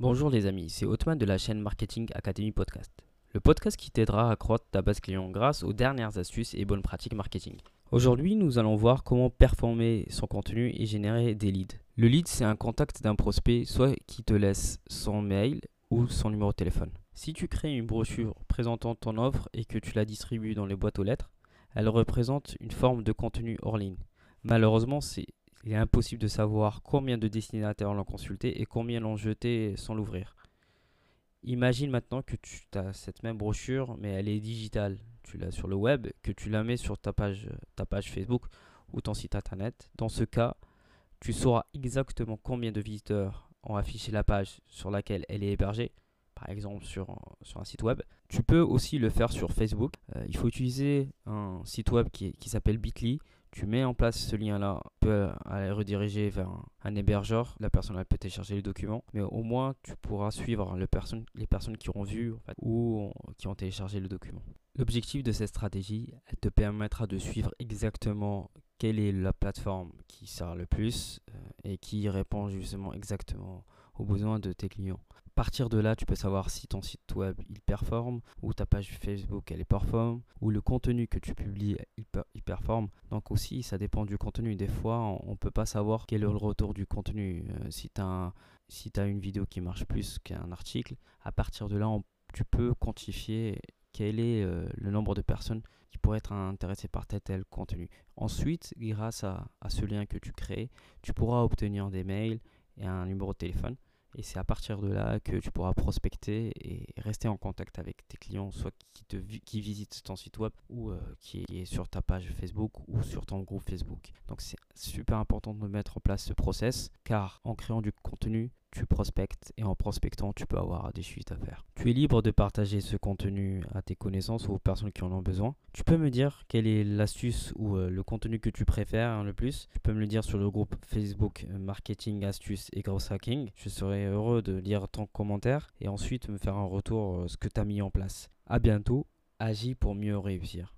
Bonjour les amis, c'est Otman de la chaîne Marketing Academy Podcast. Le podcast qui t'aidera à accroître ta base client grâce aux dernières astuces et bonnes pratiques marketing. Aujourd'hui, nous allons voir comment performer son contenu et générer des leads. Le lead, c'est un contact d'un prospect, soit qui te laisse son mail ou son numéro de téléphone. Si tu crées une brochure présentant ton offre et que tu la distribues dans les boîtes aux lettres, elle représente une forme de contenu hors ligne. Malheureusement, c'est il est impossible de savoir combien de destinataires l'ont consulté et combien l'ont jeté sans l'ouvrir. Imagine maintenant que tu as cette même brochure, mais elle est digitale. Tu l'as sur le web, que tu la mets sur ta page, ta page Facebook ou ton site internet. Dans ce cas, tu sauras exactement combien de visiteurs ont affiché la page sur laquelle elle est hébergée, par exemple sur, sur un site web. Tu peux aussi le faire sur Facebook. Euh, il faut utiliser un site web qui, qui s'appelle Bitly tu mets en place ce lien-là, peut aller rediriger vers un, hébergeur. La personne peut télécharger les documents, mais au moins tu pourras suivre les personnes qui auront vu ou qui ont téléchargé le document. L'objectif de cette stratégie, elle te permettra de suivre exactement quelle est la plateforme qui sert le plus euh, et qui répond justement exactement aux besoins de tes clients partir de là, tu peux savoir si ton site web il performe, ou ta page Facebook elle est performe, ou le contenu que tu publies il, performe. Donc aussi, ça dépend du contenu. Des fois, on ne peut pas savoir quel est le retour du contenu. Euh, si tu as, une vidéo qui marche plus qu'un article, à partir de là, tu peux quantifier quel est euh, le nombre de personnes qui pourraient être intéressées par tel tel contenu. Ensuite, grâce à ce lien que tu crées, tu pourras obtenir des mails et un numéro de téléphone. Et c'est à partir de là que tu pourras prospecter et rester en contact avec tes clients, soit qui, te, qui visitent ton site web ou euh, qui est sur ta page Facebook ou sur ton groupe Facebook. Donc c'est super important de mettre en place ce process car en créant du contenu, tu prospectes et en prospectant, tu peux avoir des suites à faire. Tu es libre de partager ce contenu à tes connaissances ou aux personnes qui en ont besoin. Tu peux me dire quelle est l'astuce ou euh, le contenu que tu préfères hein, le plus. Tu peux me le dire sur le groupe Facebook euh, Marketing Astuces et Growth Hacking. Je serai heureux de lire ton commentaire et ensuite me faire un retour euh, ce que tu as mis en place. À bientôt, agis pour mieux réussir.